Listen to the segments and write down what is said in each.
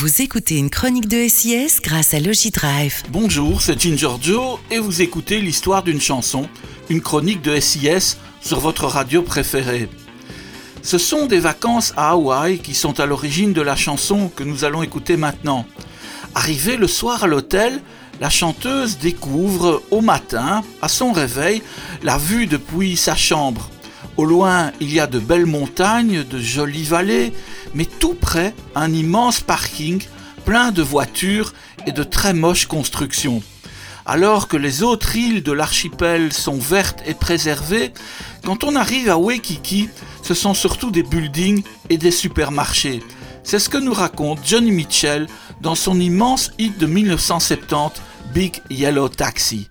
Vous écoutez une chronique de SIS grâce à Logidrive. Bonjour, c'est Ginger Joe et vous écoutez l'histoire d'une chanson, une chronique de SIS sur votre radio préférée. Ce sont des vacances à Hawaï qui sont à l'origine de la chanson que nous allons écouter maintenant. Arrivée le soir à l'hôtel, la chanteuse découvre au matin, à son réveil, la vue depuis sa chambre. Au loin, il y a de belles montagnes, de jolies vallées, mais tout près, un immense parking plein de voitures et de très moches constructions. Alors que les autres îles de l'archipel sont vertes et préservées, quand on arrive à Waikiki, ce sont surtout des buildings et des supermarchés. C'est ce que nous raconte Johnny Mitchell dans son immense hit de 1970, Big Yellow Taxi.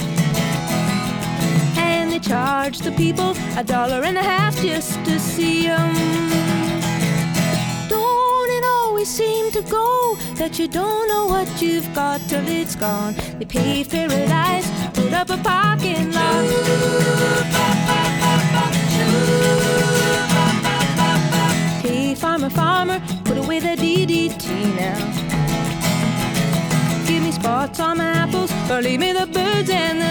charge the people a dollar and a half just to see them. Don't it always seem to go that you don't know what you've got till it's gone? They paved paradise, put up a parking lot. Hey, farmer, farmer, put away the DDT now. Give me spots on my apples, or leave me the birds and the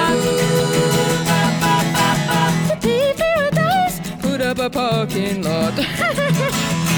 a parking lot.